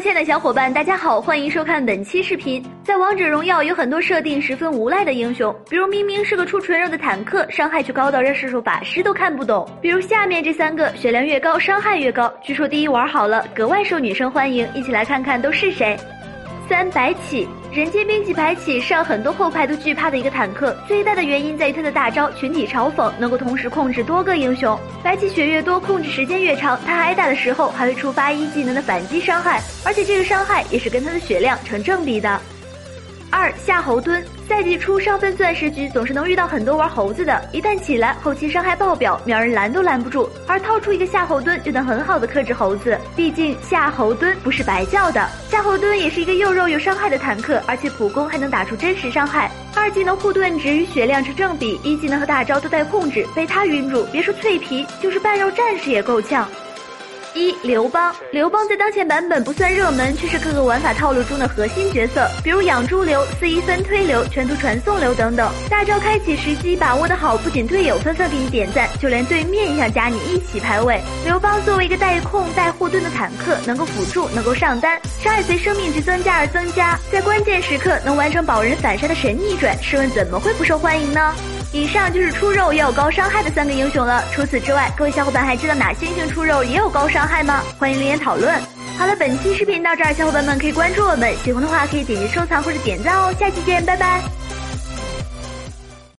亲爱的小伙伴，大家好，欢迎收看本期视频。在王者荣耀有很多设定十分无赖的英雄，比如明明是个出纯肉的坦克，伤害却高到让射手法师都看不懂。比如下面这三个，血量越高，伤害越高，据说第一玩好了格外受女生欢迎。一起来看看都是谁。三白起，人间兵器白起是让很多后排都惧怕的一个坦克，最大的原因在于他的大招群体嘲讽能够同时控制多个英雄。白起血越多，控制时间越长，他挨打的时候还会触发一技能的反击伤害，而且这个伤害也是跟他的血量成正比的。二夏侯惇，赛季初上分钻石局总是能遇到很多玩猴子的，一旦起来后期伤害爆表，秒人拦都拦不住。而掏出一个夏侯惇就能很好的克制猴子，毕竟夏侯惇不是白叫的。夏侯惇也是一个又肉又伤害的坦克，而且普攻还能打出真实伤害，二技能护盾值与血量成正比，一技能和大招都带控制，被他晕住，别说脆皮，就是半肉战士也够呛。一刘邦，刘邦在当前版本不算热门，却是各个玩法套路中的核心角色，比如养猪流、四一分推流、全图传送流等等。大招开启时机把握的好，不仅队友纷纷给你点赞，就连对面也想加你一起排位。刘邦作为一个带控带护盾的坦克，能够辅助，能够上单，伤害随生命值增加而增加，在关键时刻能完成保人反杀的神逆转，试问怎么会不受欢迎呢？以上就是出肉也有高伤害的三个英雄了。除此之外，各位小伙伴还知道哪些英雄出肉也有高伤害吗？欢迎留言讨论。好了，本期视频到这儿，小伙伴们可以关注我们，喜欢的话可以点击收藏或者点赞哦。下期见，拜拜。